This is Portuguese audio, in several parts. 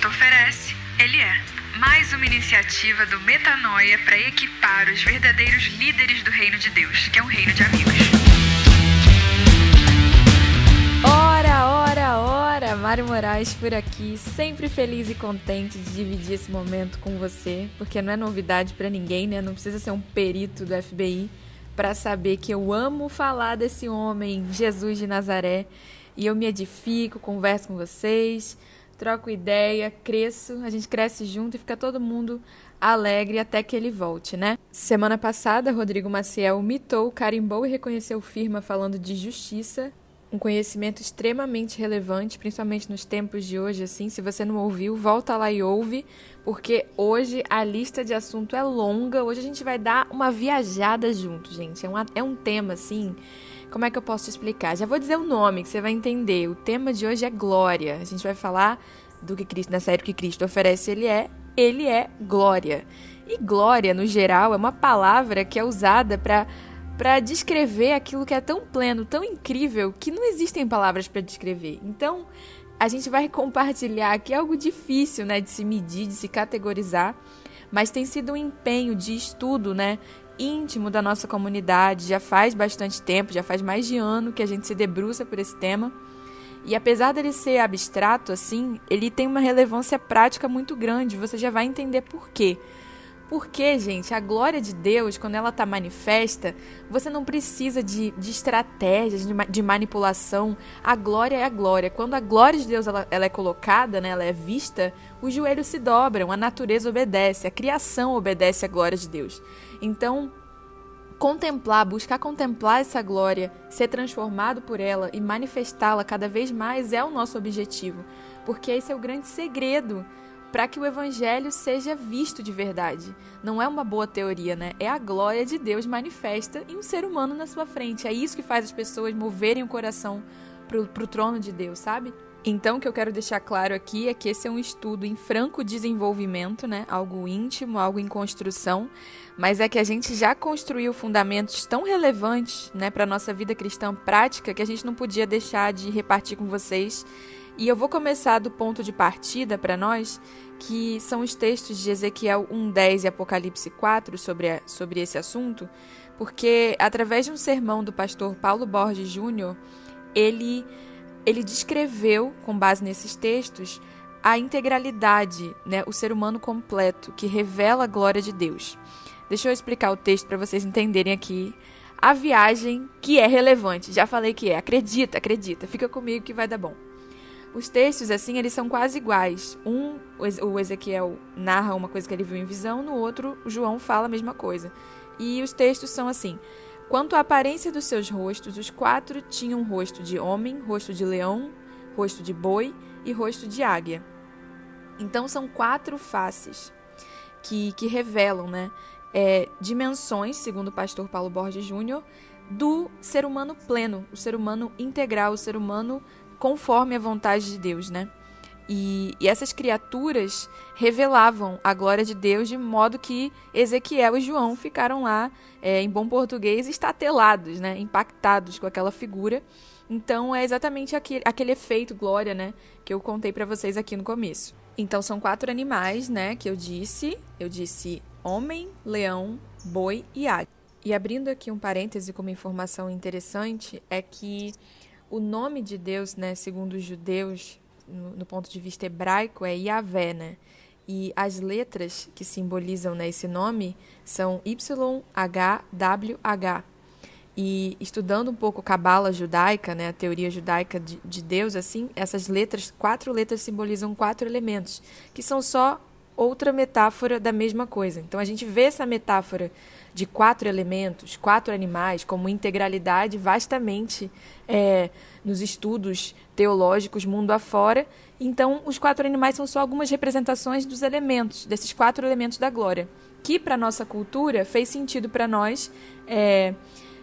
Cristo oferece, Ele é. Mais uma iniciativa do Metanoia para equipar os verdadeiros líderes do reino de Deus, que é um reino de amigos. Ora, ora, ora! Mário Moraes por aqui, sempre feliz e contente de dividir esse momento com você, porque não é novidade para ninguém, né? Não precisa ser um perito do FBI para saber que eu amo falar desse homem, Jesus de Nazaré, e eu me edifico, converso com vocês, troco ideia, cresço, a gente cresce junto e fica todo mundo alegre até que ele volte, né? Semana passada, Rodrigo Maciel mitou, carimbou e reconheceu firma falando de justiça, um conhecimento extremamente relevante, principalmente nos tempos de hoje, assim. Se você não ouviu, volta lá e ouve, porque hoje a lista de assunto é longa. Hoje a gente vai dar uma viajada junto, gente. É um, é um tema, assim. Como é que eu posso te explicar? Já vou dizer o nome que você vai entender. O tema de hoje é glória. A gente vai falar do que Cristo, na série que Cristo oferece, ele é, ele é glória. E glória, no geral, é uma palavra que é usada para para descrever aquilo que é tão pleno, tão incrível, que não existem palavras para descrever. Então, a gente vai compartilhar aqui algo difícil, né, de se medir, de se categorizar, mas tem sido um empenho de estudo, né, íntimo da nossa comunidade. Já faz bastante tempo, já faz mais de ano que a gente se debruça por esse tema. E apesar dele ser abstrato assim, ele tem uma relevância prática muito grande. Você já vai entender por quê. Porque, gente, a glória de Deus, quando ela está manifesta, você não precisa de, de estratégias, de, de, manipulação. A glória é a glória. Quando a glória de Deus ela, ela é colocada, né, ela é vista, os joelhos se dobram, a natureza obedece, a criação obedece à glória de Deus. Então, contemplar, buscar contemplar essa glória, ser transformado por ela e manifestá-la cada vez mais é o nosso objetivo, porque esse é o grande segredo para que o evangelho seja visto de verdade. Não é uma boa teoria, né? É a glória de Deus manifesta em um ser humano na sua frente. É isso que faz as pessoas moverem o coração para o trono de Deus, sabe? Então, o que eu quero deixar claro aqui é que esse é um estudo em franco desenvolvimento, né? Algo íntimo, algo em construção, mas é que a gente já construiu fundamentos tão relevantes, né, para nossa vida cristã prática que a gente não podia deixar de repartir com vocês e eu vou começar do ponto de partida para nós, que são os textos de Ezequiel 1:10 e Apocalipse 4 sobre, a, sobre esse assunto, porque através de um sermão do pastor Paulo Borges Júnior, ele ele descreveu, com base nesses textos, a integralidade, né, o ser humano completo, que revela a glória de Deus. Deixa eu explicar o texto para vocês entenderem aqui a viagem que é relevante. Já falei que é. Acredita, acredita. Fica comigo que vai dar bom. Os textos, assim, eles são quase iguais. Um, o Ezequiel narra uma coisa que ele viu em visão, no outro, João fala a mesma coisa. E os textos são assim: Quanto à aparência dos seus rostos, os quatro tinham rosto de homem, rosto de leão, rosto de boi e rosto de águia. Então são quatro faces que, que revelam né, é, dimensões, segundo o pastor Paulo Borges Júnior, do ser humano pleno, o ser humano integral, o ser humano conforme a vontade de Deus, né? E, e, essas criaturas revelavam a glória de Deus de modo que Ezequiel e João ficaram lá, é, em bom português, estatelados, né? impactados com aquela figura. Então é exatamente aquele, aquele efeito glória né? que eu contei para vocês aqui no começo. Então são quatro animais né? que eu disse. Eu disse homem, leão, boi e águia. E abrindo aqui um parêntese com uma informação interessante, é que o nome de Deus, né, segundo os judeus, no, ponto de vista hebraico, é Yahvé, né? E as letras que simbolizam né, esse nome são YHWH. E estudando um pouco cabala judaica, né, a teoria judaica de, de Deus, assim, essas letras, quatro letras simbolizam quatro elementos, que são só outra metáfora da mesma coisa. Então a gente vê essa metáfora de quatro elementos, quatro animais, como integralidade vastamente é, nos estudos teológicos mundo afora. Então, os quatro animais são só algumas representações dos elementos, desses quatro elementos da glória, que para nossa cultura fez sentido para nós é,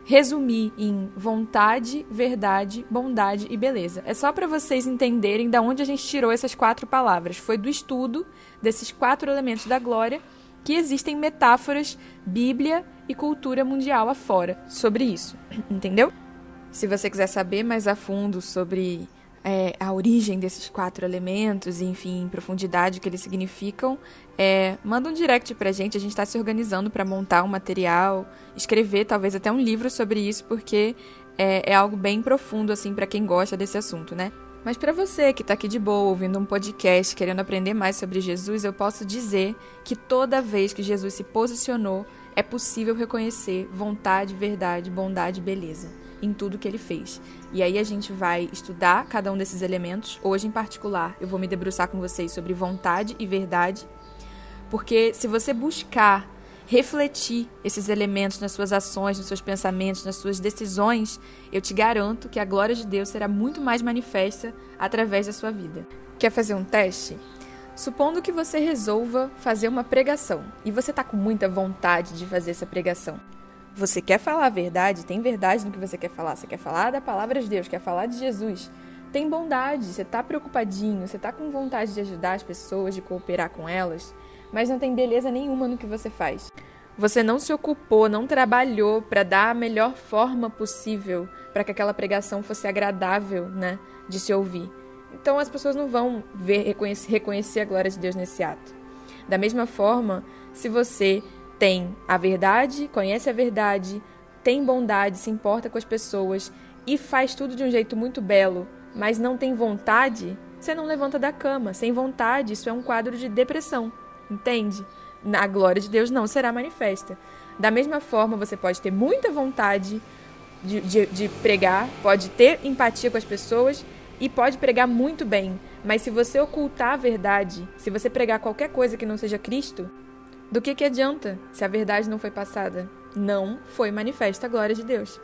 resumir em vontade, verdade, bondade e beleza. É só para vocês entenderem da onde a gente tirou essas quatro palavras. Foi do estudo desses quatro elementos da glória que existem metáforas, Bíblia e cultura mundial afora sobre isso, entendeu? Se você quiser saber mais a fundo sobre é, a origem desses quatro elementos, enfim, em profundidade, o que eles significam, é, manda um direct pra gente. A gente está se organizando para montar um material, escrever talvez até um livro sobre isso, porque é, é algo bem profundo, assim, para quem gosta desse assunto, né? Mas para você que está aqui de boa, ouvindo um podcast, querendo aprender mais sobre Jesus, eu posso dizer que toda vez que Jesus se posicionou, é possível reconhecer vontade, verdade, bondade e beleza em tudo que ele fez. E aí a gente vai estudar cada um desses elementos. Hoje, em particular, eu vou me debruçar com vocês sobre vontade e verdade, porque se você buscar refletir esses elementos nas suas ações, nos seus pensamentos, nas suas decisões, eu te garanto que a glória de Deus será muito mais manifesta através da sua vida. Quer fazer um teste? Supondo que você resolva fazer uma pregação e você está com muita vontade de fazer essa pregação. Você quer falar a verdade? Tem verdade no que você quer falar? Você quer falar da palavra de Deus? Quer falar de Jesus? Tem bondade, você está preocupadinho, você está com vontade de ajudar as pessoas, de cooperar com elas, mas não tem beleza nenhuma no que você faz. Você não se ocupou, não trabalhou para dar a melhor forma possível para que aquela pregação fosse agradável, né, de se ouvir. Então as pessoas não vão ver reconhecer, reconhecer a glória de Deus nesse ato. Da mesma forma, se você tem a verdade, conhece a verdade, tem bondade, se importa com as pessoas e faz tudo de um jeito muito belo, mas não tem vontade, você não levanta da cama. Sem vontade, isso é um quadro de depressão, entende? A glória de Deus não será manifesta. Da mesma forma, você pode ter muita vontade de, de, de pregar, pode ter empatia com as pessoas e pode pregar muito bem, mas se você ocultar a verdade, se você pregar qualquer coisa que não seja Cristo, do que, que adianta se a verdade não foi passada? Não foi manifesta a glória de Deus.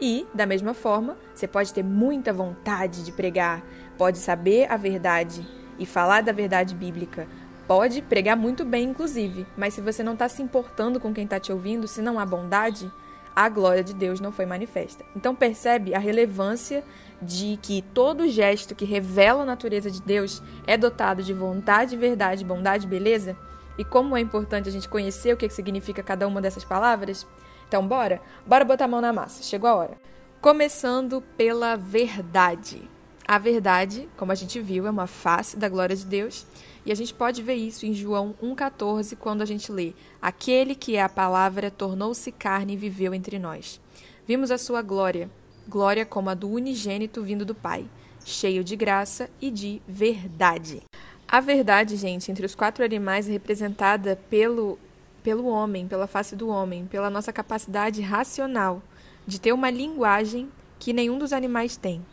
E, da mesma forma, você pode ter muita vontade de pregar, pode saber a verdade e falar da verdade bíblica, pode pregar muito bem, inclusive, mas se você não está se importando com quem está te ouvindo, se não há bondade, a glória de Deus não foi manifesta. Então percebe a relevância de que todo gesto que revela a natureza de Deus é dotado de vontade, verdade, bondade, beleza? e como é importante a gente conhecer o que significa cada uma dessas palavras? Então, bora? Bora botar a mão na massa, chegou a hora. Começando pela verdade. A verdade, como a gente viu, é uma face da glória de Deus, e a gente pode ver isso em João 1,14, quando a gente lê: Aquele que é a palavra tornou-se carne e viveu entre nós. Vimos a sua glória, glória como a do unigênito vindo do Pai, cheio de graça e de verdade. A verdade, gente, entre os quatro animais é representada pelo, pelo homem, pela face do homem, pela nossa capacidade racional de ter uma linguagem que nenhum dos animais tem.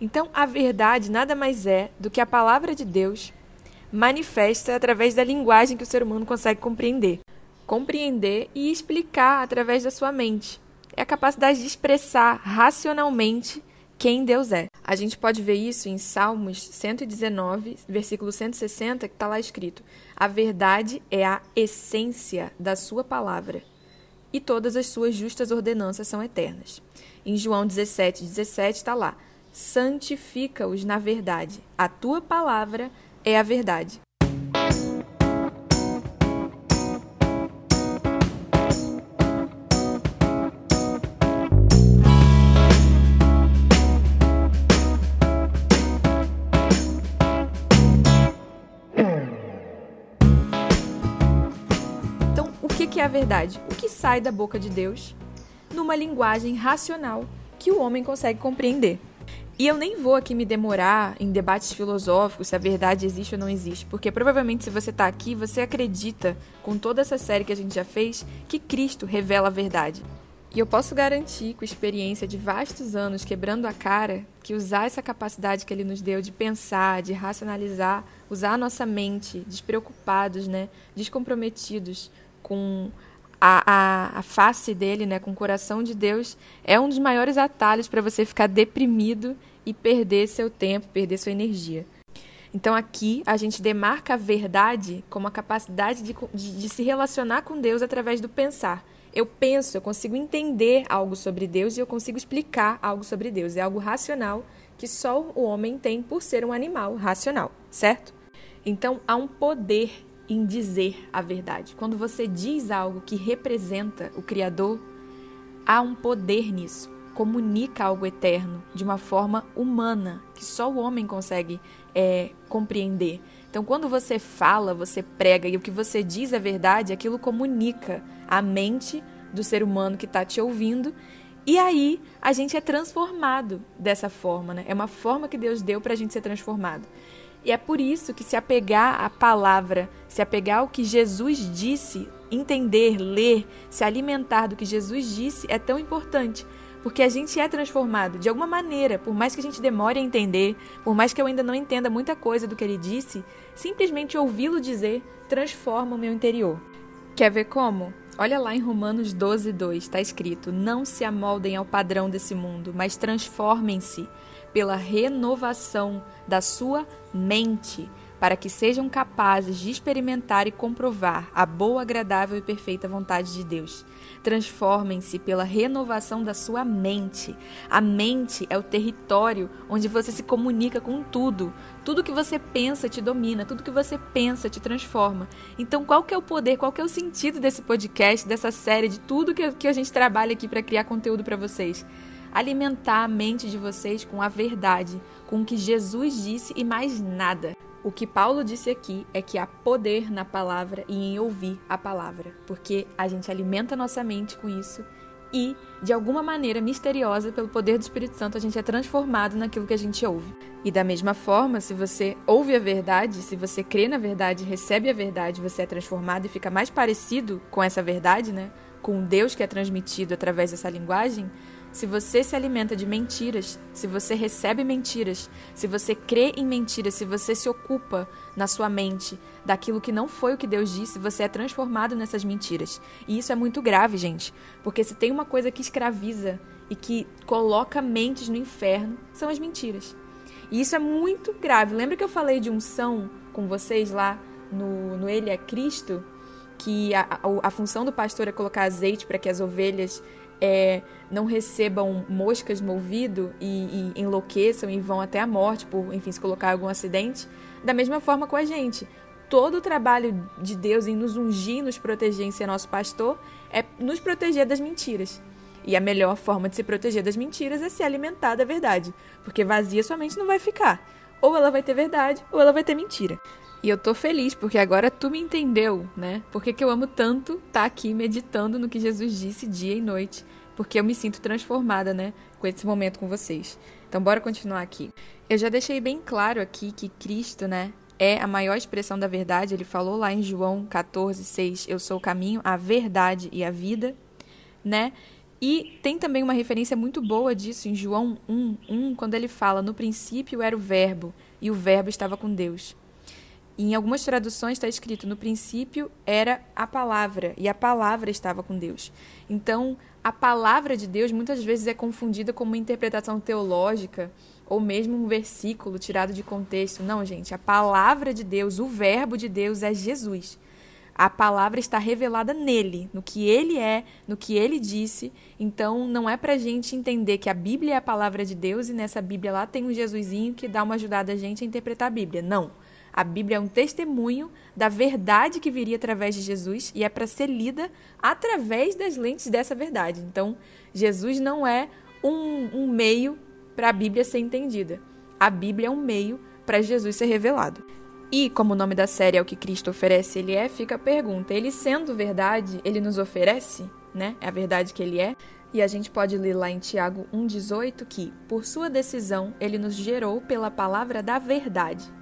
Então, a verdade nada mais é do que a palavra de Deus manifesta através da linguagem que o ser humano consegue compreender. Compreender e explicar através da sua mente. É a capacidade de expressar racionalmente quem Deus é. A gente pode ver isso em Salmos 119, versículo 160, que está lá escrito: A verdade é a essência da Sua palavra, e todas as Suas justas ordenanças são eternas. Em João 17, 17 está lá: Santifica-os na verdade, a tua palavra é a verdade. que é a verdade? O que sai da boca de Deus numa linguagem racional que o homem consegue compreender. E eu nem vou aqui me demorar em debates filosóficos se a verdade existe ou não existe, porque provavelmente se você está aqui, você acredita, com toda essa série que a gente já fez, que Cristo revela a verdade. E eu posso garantir, com experiência de vastos anos quebrando a cara, que usar essa capacidade que ele nos deu de pensar, de racionalizar, usar a nossa mente, despreocupados, né, descomprometidos, com a, a, a, face dele, né, com o coração de Deus, é um dos maiores atalhos para você ficar deprimido e perder seu tempo, perder sua energia. Então aqui a gente demarca a verdade como a capacidade de, de, de se relacionar com Deus através do pensar. Eu penso, eu consigo entender algo sobre Deus e eu consigo explicar algo sobre Deus. É algo racional que só o homem tem por ser um animal racional, certo? Então há um poder em dizer a verdade. Quando você diz algo que representa o Criador, há um poder nisso. comunica algo eterno de uma forma humana, que só o homem consegue é, compreender. Então, quando você fala, você prega e o que você diz é verdade, aquilo comunica a mente do ser humano que está te ouvindo. E aí a gente é transformado dessa forma, né? É uma forma que Deus deu para a gente ser transformado. E é por isso que se apegar à palavra, se apegar ao que Jesus disse, entender, ler, se alimentar do que Jesus disse é tão importante. Porque a gente é transformado de alguma maneira, por mais que a gente demore a entender, por mais que eu ainda não entenda muita coisa do que ele disse, simplesmente ouvi-lo dizer transforma o meu interior. Quer ver como? Olha lá em Romanos 12, 2, está escrito: Não se amoldem ao padrão desse mundo, mas transformem-se pela renovação da sua mente para que sejam capazes de experimentar e comprovar a boa, agradável e perfeita vontade de Deus. Transformem-se pela renovação da sua mente. A mente é o território onde você se comunica com tudo. Tudo que você pensa te domina, tudo que você pensa te transforma. Então, qual que é o poder, qual que é o sentido desse podcast, dessa série, de tudo que, que a gente trabalha aqui para criar conteúdo para vocês? Alimentar a mente de vocês com a verdade, com o que Jesus disse e mais nada. O que Paulo disse aqui é que há poder na palavra e em ouvir a palavra, porque a gente alimenta nossa mente com isso e, de alguma maneira misteriosa, pelo poder do Espírito Santo, a gente é transformado naquilo que a gente ouve. E da mesma forma, se você ouve a verdade, se você crê na verdade, recebe a verdade, você é transformado e fica mais parecido com essa verdade, né? Com Deus que é transmitido através dessa linguagem, se você se alimenta de mentiras, se você recebe mentiras, se você crê em mentiras, se você se ocupa na sua mente daquilo que não foi o que Deus disse, você é transformado nessas mentiras. E isso é muito grave, gente, porque se tem uma coisa que escraviza e que coloca mentes no inferno, são as mentiras. E isso é muito grave. Lembra que eu falei de unção com vocês lá no, no Ele é Cristo? Que a, a, a função do pastor é colocar azeite para que as ovelhas é, não recebam moscas no ouvido e, e, enlouqueçam e vão até a morte por, enfim, se colocar algum acidente. Da mesma forma com a gente. Todo o trabalho de Deus em nos ungir, nos proteger, em ser nosso pastor, é nos proteger das mentiras. E a melhor forma de se proteger das mentiras é se alimentar da verdade, porque vazia sua mente não vai ficar. Ou ela vai ter verdade, ou ela vai ter mentira. E eu tô feliz porque agora tu me entendeu, né? Porque que eu amo tanto estar tá aqui meditando no que Jesus disse dia e noite, porque eu me sinto transformada, né, com esse momento com vocês. Então bora continuar aqui. Eu já deixei bem claro aqui que Cristo, né, é a maior expressão da verdade. Ele falou lá em João 14, 6, eu sou o caminho, a verdade e a vida, né? E tem também uma referência muito boa disso em João 1, 1, quando ele fala: No princípio era o Verbo, e o Verbo estava com Deus. Em algumas traduções está escrito: no princípio era a palavra, e a palavra estava com Deus. Então, a palavra de Deus muitas vezes é confundida com uma interpretação teológica ou mesmo um versículo tirado de contexto. Não, gente, a palavra de Deus, o verbo de Deus é Jesus. A palavra está revelada nele, no que ele é, no que ele disse. Então, não é para a gente entender que a Bíblia é a palavra de Deus e nessa Bíblia lá tem um Jesusinho que dá uma ajudada a gente a interpretar a Bíblia. Não. A Bíblia é um testemunho da verdade que viria através de Jesus e é para ser lida através das lentes dessa verdade. Então, Jesus não é um, um meio para a Bíblia ser entendida. A Bíblia é um meio para Jesus ser revelado. E, como o nome da série é o que Cristo oferece, ele é, fica a pergunta: ele sendo verdade, ele nos oferece, né? É a verdade que ele é. E a gente pode ler lá em Tiago 1,18 que, por sua decisão, ele nos gerou pela palavra da verdade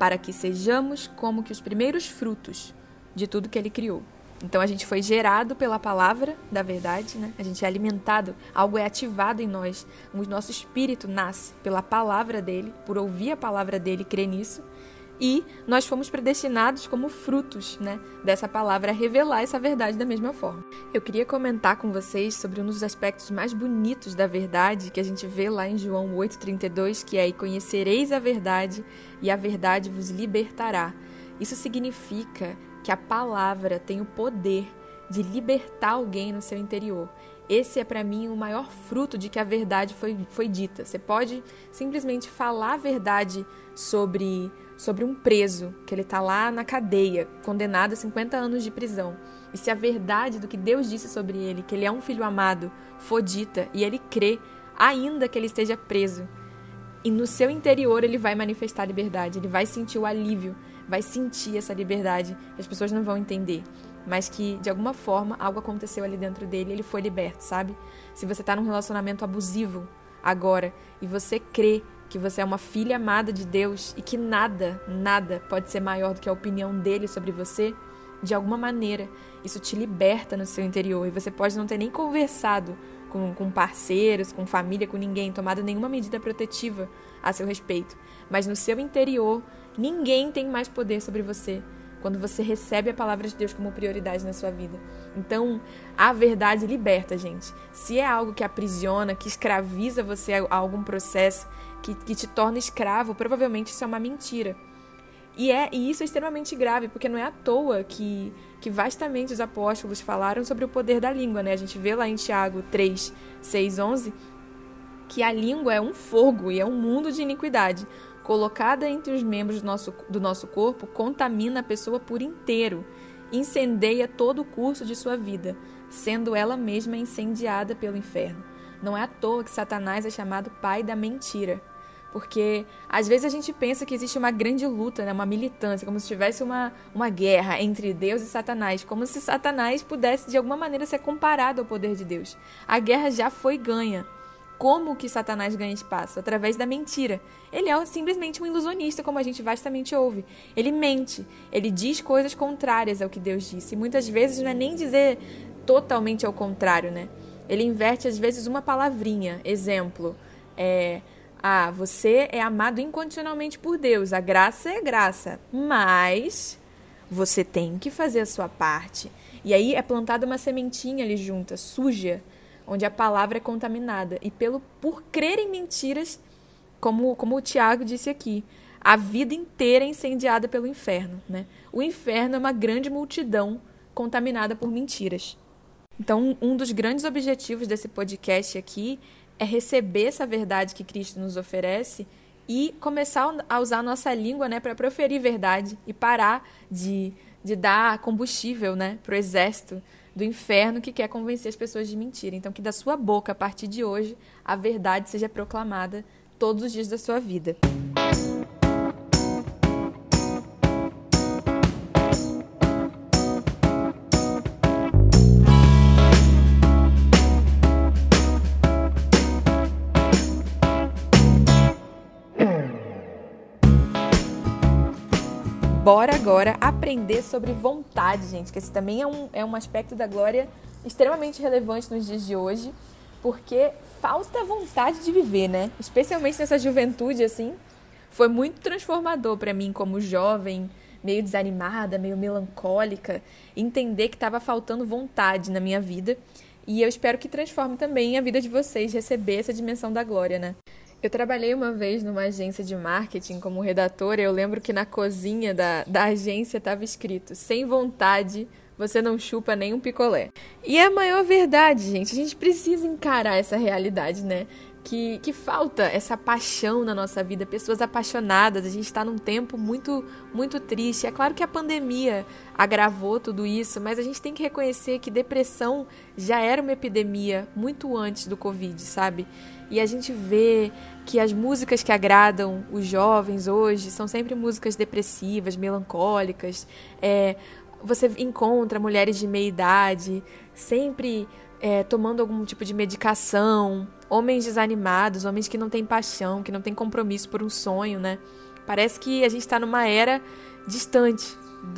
para que sejamos como que os primeiros frutos de tudo que ele criou. Então a gente foi gerado pela palavra da verdade, né? A gente é alimentado, algo é ativado em nós. O nosso espírito nasce pela palavra dele, por ouvir a palavra dele, crer nisso e nós fomos predestinados como frutos né, dessa palavra a revelar essa verdade da mesma forma. Eu queria comentar com vocês sobre um dos aspectos mais bonitos da verdade que a gente vê lá em João 8,32, que é: E conhecereis a verdade, e a verdade vos libertará. Isso significa que a palavra tem o poder de libertar alguém no seu interior. esse é para mim o maior fruto de que a verdade foi, foi dita. Você pode simplesmente falar a verdade sobre, sobre um preso, que ele está lá na cadeia, condenado a 50 anos de prisão. E se a verdade do que Deus disse sobre ele, que ele é um filho amado, for dita e ele crê, ainda que ele esteja preso, e no seu interior ele vai manifestar liberdade, ele vai sentir o alívio, vai sentir essa liberdade, as pessoas não vão entender mas que de alguma forma algo aconteceu ali dentro dele ele foi liberto, sabe? Se você está num relacionamento abusivo agora e você crê que você é uma filha amada de Deus e que nada, nada pode ser maior do que a opinião dele sobre você, de alguma maneira isso te liberta no seu interior e você pode não ter nem conversado com, com parceiros, com família, com ninguém, tomado nenhuma medida protetiva a seu respeito, mas no seu interior ninguém tem mais poder sobre você quando você recebe a palavra de Deus como prioridade na sua vida. Então, a verdade liberta, gente. Se é algo que aprisiona, que escraviza você a algum processo, que, que te torna escravo, provavelmente isso é uma mentira. E, é, e isso é extremamente grave, porque não é à toa que, que vastamente os apóstolos falaram sobre o poder da língua, né? A gente vê lá em Tiago 3, 6, 11 que a língua é um fogo e é um mundo de iniquidade colocada entre os membros do nosso, do nosso corpo, contamina a pessoa por inteiro, incendeia todo o curso de sua vida, sendo ela mesma incendiada pelo inferno. Não é à toa que Satanás é chamado pai da mentira. Porque às vezes a gente pensa que existe uma grande luta, né? uma militância, como se tivesse uma, uma guerra entre Deus e Satanás, como se Satanás pudesse de alguma maneira ser comparado ao poder de Deus. A guerra já foi ganha. Como que Satanás ganha espaço? Através da mentira. Ele é simplesmente um ilusionista, como a gente vastamente ouve. Ele mente, ele diz coisas contrárias ao que Deus disse. E muitas vezes não é nem dizer totalmente ao contrário, né? Ele inverte às vezes uma palavrinha. Exemplo, é, ah, você é amado incondicionalmente por Deus. A graça é graça, mas você tem que fazer a sua parte. E aí é plantada uma sementinha ali junta, suja, onde a palavra é contaminada. E pelo por crer em mentiras, como, como o Tiago disse aqui, a vida inteira é incendiada pelo inferno. Né? O inferno é uma grande multidão contaminada por mentiras. Então, um dos grandes objetivos desse podcast aqui é receber essa verdade que Cristo nos oferece e começar a usar a nossa língua né, para proferir verdade e parar de, de dar combustível né, para o exército do inferno que quer convencer as pessoas de mentira. Então, que da sua boca, a partir de hoje, a verdade seja proclamada todos os dias da sua vida. Bora agora aprender sobre vontade, gente, que esse também é um, é um aspecto da glória extremamente relevante nos dias de hoje, porque falta vontade de viver, né? Especialmente nessa juventude, assim. Foi muito transformador para mim como jovem, meio desanimada, meio melancólica, entender que estava faltando vontade na minha vida. E eu espero que transforme também a vida de vocês receber essa dimensão da glória, né? Eu trabalhei uma vez numa agência de marketing como redatora. Eu lembro que na cozinha da, da agência estava escrito: sem vontade, você não chupa nem um picolé. E é a maior verdade, gente. A gente precisa encarar essa realidade, né? Que, que falta essa paixão na nossa vida, pessoas apaixonadas. A gente está num tempo muito, muito triste. É claro que a pandemia agravou tudo isso, mas a gente tem que reconhecer que depressão já era uma epidemia muito antes do Covid, sabe? E a gente vê que as músicas que agradam os jovens hoje são sempre músicas depressivas, melancólicas. É, você encontra mulheres de meia idade sempre é, tomando algum tipo de medicação, homens desanimados, homens que não têm paixão, que não têm compromisso por um sonho, né? Parece que a gente está numa era distante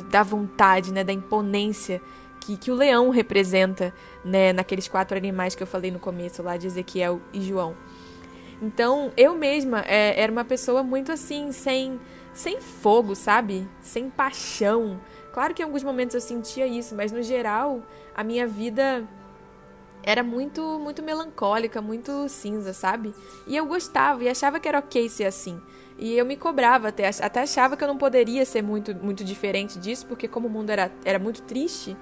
da vontade, né, da imponência que, que o leão representa, né, naqueles quatro animais que eu falei no começo, lá de Ezequiel e João. Então, eu mesma é, era uma pessoa muito assim, sem, sem fogo, sabe? Sem paixão. Claro que em alguns momentos eu sentia isso, mas no geral, a minha vida era muito muito melancólica, muito cinza, sabe? E eu gostava e achava que era ok ser assim. E eu me cobrava até, até achava que eu não poderia ser muito, muito diferente disso, porque como o mundo era, era muito triste,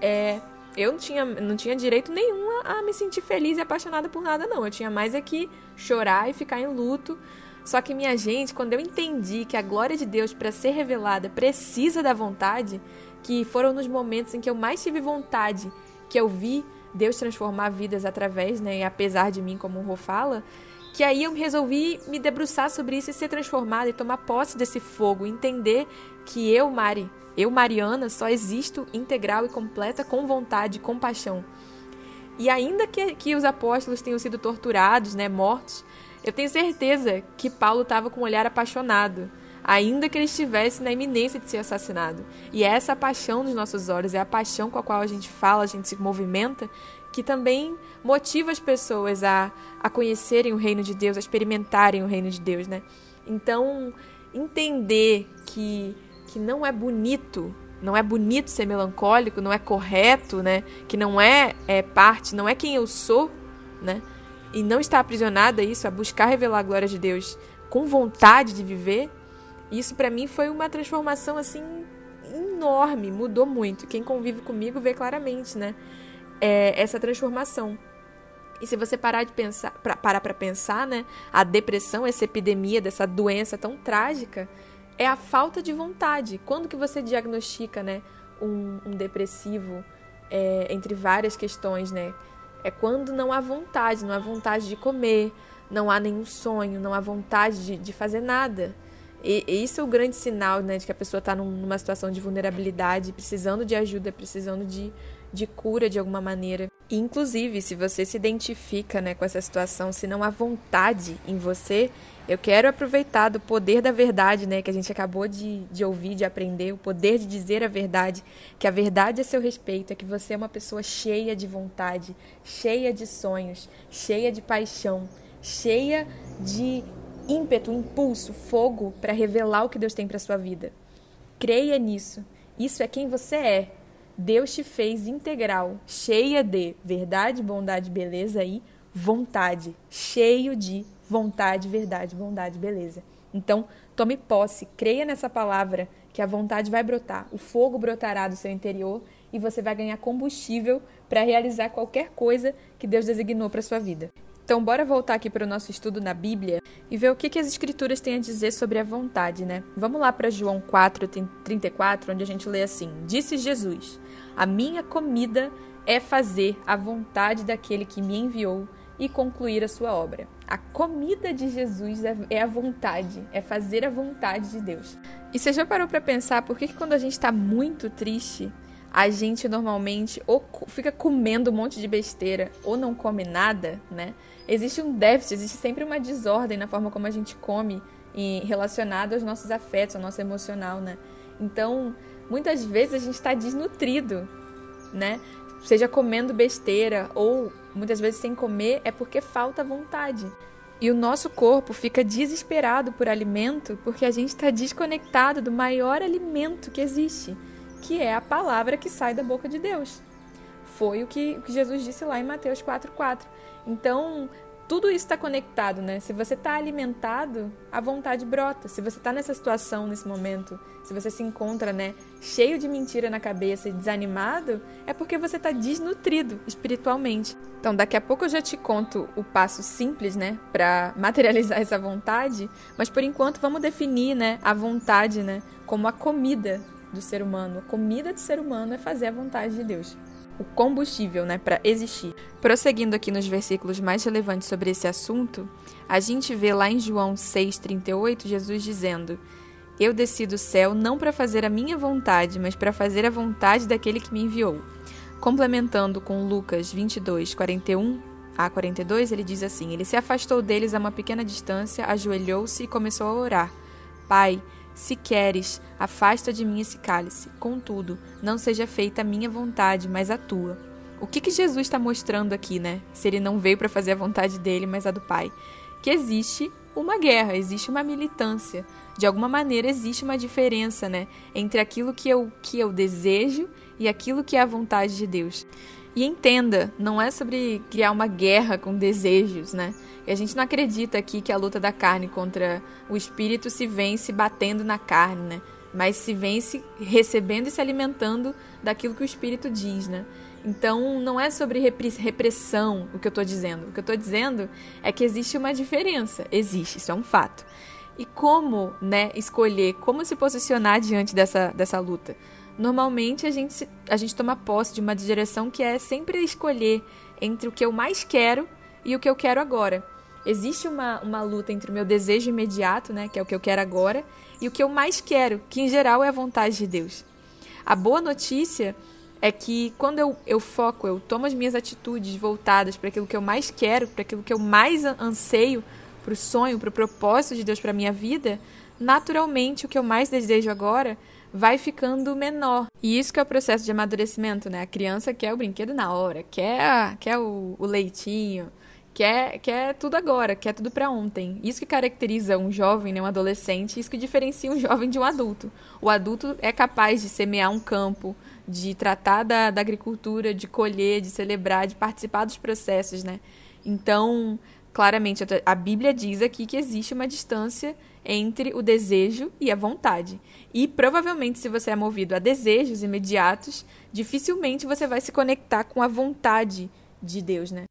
é, eu não tinha, não tinha direito nenhum a, a me sentir feliz e apaixonada por nada, não. Eu tinha mais é que chorar e ficar em luto. Só que, minha gente, quando eu entendi que a glória de Deus, para ser revelada, precisa da vontade, que foram nos momentos em que eu mais tive vontade, que eu vi Deus transformar vidas através, né, e apesar de mim, como o Rô fala, que aí eu resolvi me debruçar sobre isso e ser transformada e tomar posse desse fogo, entender que eu, Mari, eu, Mariana, só existo integral e completa com vontade, com paixão. E ainda que, que os apóstolos tenham sido torturados, né, mortos, eu tenho certeza que Paulo estava com um olhar apaixonado, ainda que ele estivesse na iminência de ser assassinado. E é essa paixão dos nossos olhos, é a paixão com a qual a gente fala, a gente se movimenta, que também motiva as pessoas a, a conhecerem o reino de Deus, a experimentarem o reino de Deus, né? Então, entender que, que não é bonito, não é bonito ser melancólico, não é correto, né? Que não é, é parte, não é quem eu sou, né? E não estar aprisionada a isso, a buscar revelar a glória de Deus com vontade de viver, isso para mim foi uma transformação assim enorme, mudou muito. Quem convive comigo vê claramente, né? É, essa transformação. E se você parar de pensar, pra, parar para pensar, né, a depressão, essa epidemia dessa doença tão trágica, é a falta de vontade. Quando que você diagnostica, né, um, um depressivo, é, entre várias questões, né? É quando não há vontade, não há vontade de comer, não há nenhum sonho, não há vontade de, de fazer nada. E, isso é o grande sinal, né, de que a pessoa está numa situação de vulnerabilidade, precisando de ajuda, precisando de, de cura de alguma maneira. Inclusive, se você se identifica né, com essa situação, se não há vontade em você, eu quero aproveitar do poder da verdade, né, que a gente acabou de, de ouvir, de aprender, o poder de dizer a verdade, que a verdade a seu respeito é que você é uma pessoa cheia de vontade, cheia de sonhos, cheia de paixão, cheia de ímpeto, impulso, fogo para revelar o que Deus tem para sua vida. Creia nisso. Isso é quem você é. Deus te fez integral, cheia de verdade, bondade, beleza e vontade, cheio de vontade, verdade, bondade, beleza. Então, tome posse, creia nessa palavra que a vontade vai brotar, o fogo brotará do seu interior e você vai ganhar combustível para realizar qualquer coisa que Deus designou para sua vida. Então, bora voltar aqui para o nosso estudo na Bíblia e ver o que, que as Escrituras têm a dizer sobre a vontade, né? Vamos lá para João 4, 34, onde a gente lê assim: Disse Jesus: A minha comida é fazer a vontade daquele que me enviou e concluir a sua obra. A comida de Jesus é, é a vontade, é fazer a vontade de Deus. E você já parou para pensar por que, que quando a gente está muito triste, a gente normalmente ou fica comendo um monte de besteira ou não come nada, né? existe um déficit, existe sempre uma desordem na forma como a gente come relacionado aos nossos afetos, ao nosso emocional, né? Então, muitas vezes a gente está desnutrido, né? Seja comendo besteira ou muitas vezes sem comer, é porque falta vontade. E o nosso corpo fica desesperado por alimento porque a gente está desconectado do maior alimento que existe, que é a palavra que sai da boca de Deus. Foi o que Jesus disse lá em Mateus 4,4. Então, tudo isso está conectado, né? Se você está alimentado, a vontade brota. Se você está nessa situação, nesse momento, se você se encontra, né, cheio de mentira na cabeça e desanimado, é porque você está desnutrido espiritualmente. Então, daqui a pouco eu já te conto o passo simples, né, para materializar essa vontade. Mas por enquanto, vamos definir, né, a vontade, né, como a comida do ser humano. A comida do ser humano é fazer a vontade de Deus o combustível né, para existir. Prosseguindo aqui nos versículos mais relevantes sobre esse assunto, a gente vê lá em João 6,38 Jesus dizendo: Eu desci do céu não para fazer a minha vontade, mas para fazer a vontade daquele que me enviou. Complementando com Lucas 22, 41 a 42, ele diz assim: Ele se afastou deles a uma pequena distância, ajoelhou-se e começou a orar: Pai, se queres, afasta de mim esse cálice. Contudo, não seja feita a minha vontade, mas a tua. O que, que Jesus está mostrando aqui, né? Se ele não veio para fazer a vontade dele, mas a do Pai. Que existe uma guerra, existe uma militância. De alguma maneira existe uma diferença, né? Entre aquilo que eu, que eu desejo e aquilo que é a vontade de Deus. E entenda, não é sobre criar uma guerra com desejos, né? E a gente não acredita aqui que a luta da carne contra o espírito se vence batendo na carne, né? Mas se vence recebendo e se alimentando daquilo que o espírito diz, né? Então, não é sobre repressão o que eu estou dizendo. O que eu estou dizendo é que existe uma diferença. Existe, isso é um fato. E como né, escolher, como se posicionar diante dessa, dessa luta? Normalmente a gente, a gente toma posse de uma direção que é sempre escolher entre o que eu mais quero e o que eu quero agora. Existe uma, uma luta entre o meu desejo imediato, né, que é o que eu quero agora, e o que eu mais quero, que em geral é a vontade de Deus. A boa notícia é que quando eu, eu foco, eu tomo as minhas atitudes voltadas para aquilo que eu mais quero, para aquilo que eu mais anseio, para o sonho, para o propósito de Deus para minha vida, naturalmente o que eu mais desejo agora vai ficando menor. E isso que é o processo de amadurecimento, né? A criança quer o brinquedo na hora, quer, quer o, o leitinho, quer, quer tudo agora, quer tudo para ontem. Isso que caracteriza um jovem, né, um adolescente, isso que diferencia um jovem de um adulto. O adulto é capaz de semear um campo, de tratar da, da agricultura, de colher, de celebrar, de participar dos processos, né? Então, claramente, a Bíblia diz aqui que existe uma distância entre o desejo e a vontade. E provavelmente, se você é movido a desejos imediatos, dificilmente você vai se conectar com a vontade de Deus, né?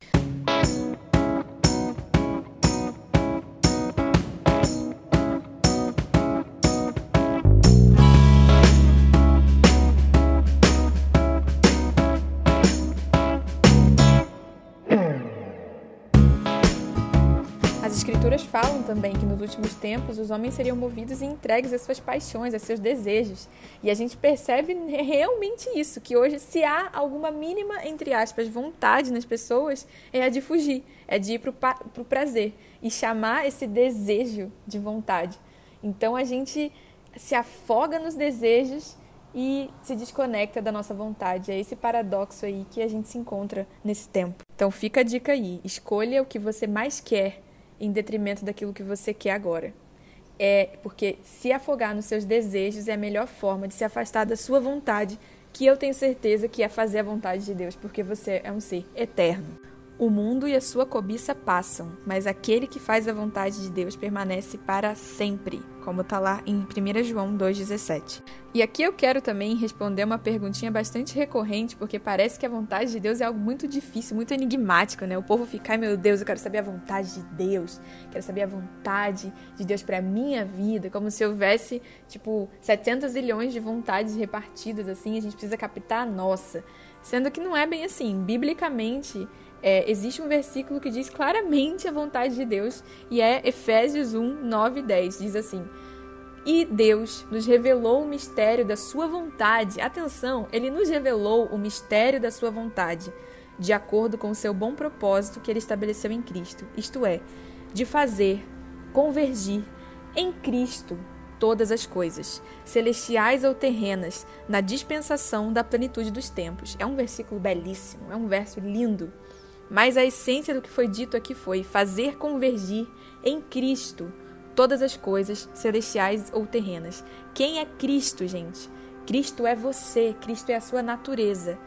Falam também que nos últimos tempos os homens seriam movidos e entregues às suas paixões, aos seus desejos. E a gente percebe realmente isso, que hoje se há alguma mínima, entre aspas, vontade nas pessoas, é a de fugir, é de ir para o prazer e chamar esse desejo de vontade. Então a gente se afoga nos desejos e se desconecta da nossa vontade. É esse paradoxo aí que a gente se encontra nesse tempo. Então fica a dica aí, escolha o que você mais quer em detrimento daquilo que você quer agora. É porque se afogar nos seus desejos é a melhor forma de se afastar da sua vontade, que eu tenho certeza que é fazer a vontade de Deus, porque você é um ser eterno. O mundo e a sua cobiça passam, mas aquele que faz a vontade de Deus permanece para sempre, como está lá em 1 João 2,17. E aqui eu quero também responder uma perguntinha bastante recorrente, porque parece que a vontade de Deus é algo muito difícil, muito enigmático, né? O povo fica, ai meu Deus, eu quero saber a vontade de Deus, quero saber a vontade de Deus para minha vida, como se houvesse, tipo, 700 milhões de vontades repartidas assim, a gente precisa captar a nossa. Sendo que não é bem assim. Biblicamente, é, existe um versículo que diz claramente a vontade de Deus e é Efésios 1, 9 e 10. Diz assim: E Deus nos revelou o mistério da Sua vontade. Atenção, Ele nos revelou o mistério da Sua vontade, de acordo com o seu bom propósito que Ele estabeleceu em Cristo, isto é, de fazer convergir em Cristo todas as coisas, celestiais ou terrenas, na dispensação da plenitude dos tempos. É um versículo belíssimo, é um verso lindo. Mas a essência do que foi dito aqui foi fazer convergir em Cristo todas as coisas, celestiais ou terrenas. Quem é Cristo, gente? Cristo é você, Cristo é a sua natureza.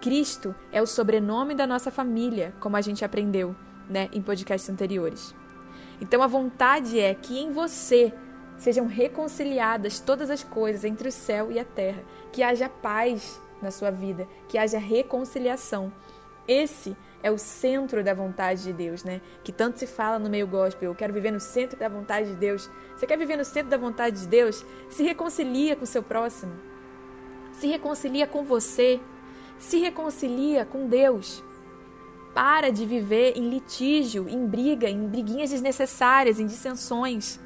Cristo é o sobrenome da nossa família, como a gente aprendeu né, em podcasts anteriores. Então a vontade é que em você sejam reconciliadas todas as coisas entre o céu e a terra, que haja paz na sua vida, que haja reconciliação. Esse é o centro da vontade de Deus, né? Que tanto se fala no meio gospel. Eu quero viver no centro da vontade de Deus. Você quer viver no centro da vontade de Deus? Se reconcilia com o seu próximo. Se reconcilia com você. Se reconcilia com Deus. Para de viver em litígio, em briga, em briguinhas desnecessárias, em dissensões.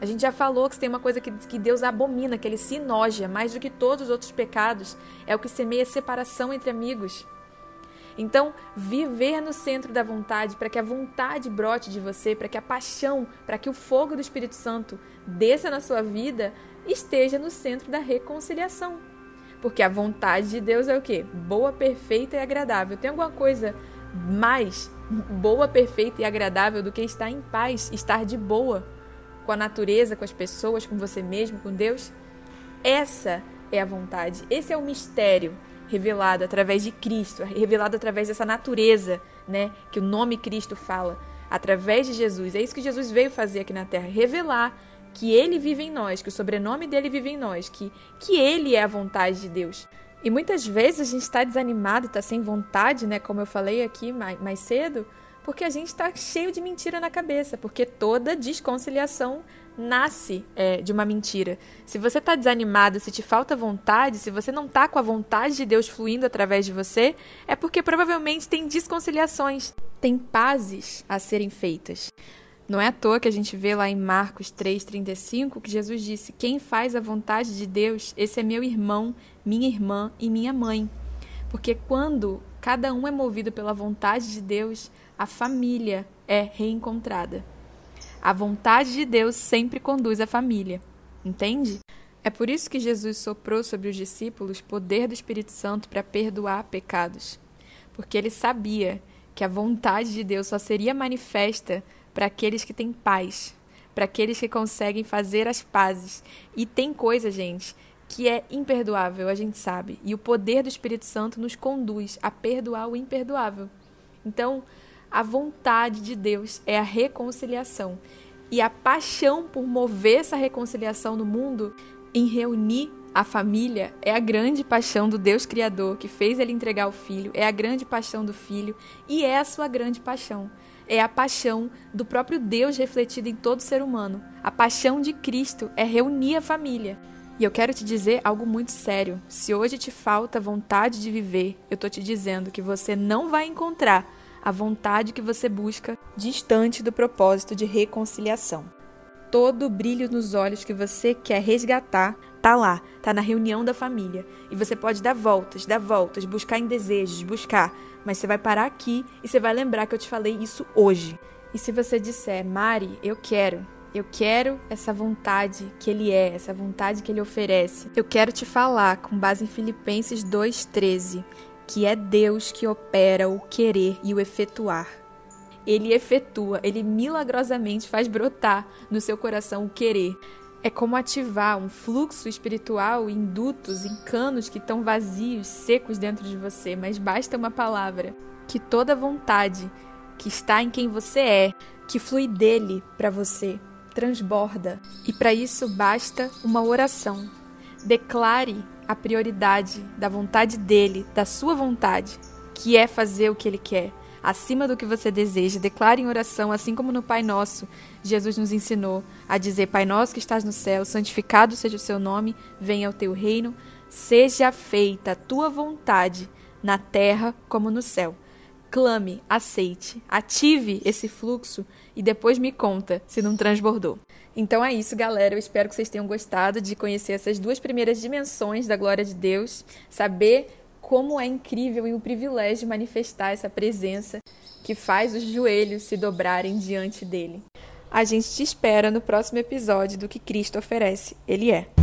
A gente já falou que tem uma coisa que, que Deus abomina, que ele se noja mais do que todos os outros pecados, é o que semeia separação entre amigos. Então, viver no centro da vontade, para que a vontade brote de você, para que a paixão, para que o fogo do Espírito Santo desça na sua vida, esteja no centro da reconciliação. Porque a vontade de Deus é o quê? Boa, perfeita e agradável. Tem alguma coisa mais boa, perfeita e agradável do que estar em paz, estar de boa com a natureza, com as pessoas, com você mesmo, com Deus? Essa é a vontade. Esse é o mistério revelado através de Cristo, revelado através dessa natureza, né, que o nome Cristo fala, através de Jesus. É isso que Jesus veio fazer aqui na terra, revelar que ele vive em nós, que o sobrenome dele vive em nós, que que ele é a vontade de Deus. E muitas vezes a gente está desanimado, está sem vontade, né? Como eu falei aqui mais, mais cedo, porque a gente está cheio de mentira na cabeça, porque toda desconciliação nasce é, de uma mentira. Se você está desanimado, se te falta vontade, se você não está com a vontade de Deus fluindo através de você, é porque provavelmente tem desconciliações, tem pazes a serem feitas. Não é à toa que a gente vê lá em Marcos 3,35 que Jesus disse: Quem faz a vontade de Deus, esse é meu irmão, minha irmã e minha mãe. Porque quando cada um é movido pela vontade de Deus, a família é reencontrada. A vontade de Deus sempre conduz a família. Entende? É por isso que Jesus soprou sobre os discípulos poder do Espírito Santo para perdoar pecados. Porque ele sabia que a vontade de Deus só seria manifesta para aqueles que têm paz, para aqueles que conseguem fazer as pazes. E tem coisa, gente, que é imperdoável, a gente sabe. E o poder do Espírito Santo nos conduz a perdoar o imperdoável. Então, a vontade de Deus é a reconciliação. E a paixão por mover essa reconciliação no mundo, em reunir a família, é a grande paixão do Deus Criador que fez ele entregar o filho, é a grande paixão do filho e é a sua grande paixão é a paixão do próprio Deus refletida em todo ser humano. A paixão de Cristo é reunir a família. E eu quero te dizer algo muito sério. Se hoje te falta vontade de viver, eu tô te dizendo que você não vai encontrar a vontade que você busca distante do propósito de reconciliação. Todo o brilho nos olhos que você quer resgatar tá lá, tá na reunião da família. E você pode dar voltas, dar voltas, buscar em desejos, buscar, mas você vai parar aqui e você vai lembrar que eu te falei isso hoje. E se você disser, Mari, eu quero, eu quero essa vontade que ele é, essa vontade que ele oferece. Eu quero te falar com base em Filipenses 2:13, que é Deus que opera o querer e o efetuar. Ele efetua, ele milagrosamente faz brotar no seu coração o querer. É como ativar um fluxo espiritual em dutos, em canos que estão vazios, secos dentro de você, mas basta uma palavra, que toda vontade que está em quem você é, que flui dele para você, transborda. E para isso basta uma oração. Declare a prioridade da vontade dele, da sua vontade, que é fazer o que ele quer acima do que você deseja. Declare em oração, assim como no Pai Nosso, Jesus nos ensinou a dizer: Pai Nosso que estás no céu, santificado seja o seu nome, venha o teu reino, seja feita a tua vontade, na terra como no céu. Clame, aceite, ative esse fluxo e depois me conta se não transbordou. Então é isso, galera. Eu espero que vocês tenham gostado de conhecer essas duas primeiras dimensões da glória de Deus, saber como é incrível e um privilégio manifestar essa presença que faz os joelhos se dobrarem diante dele. A gente te espera no próximo episódio do que Cristo oferece. Ele é.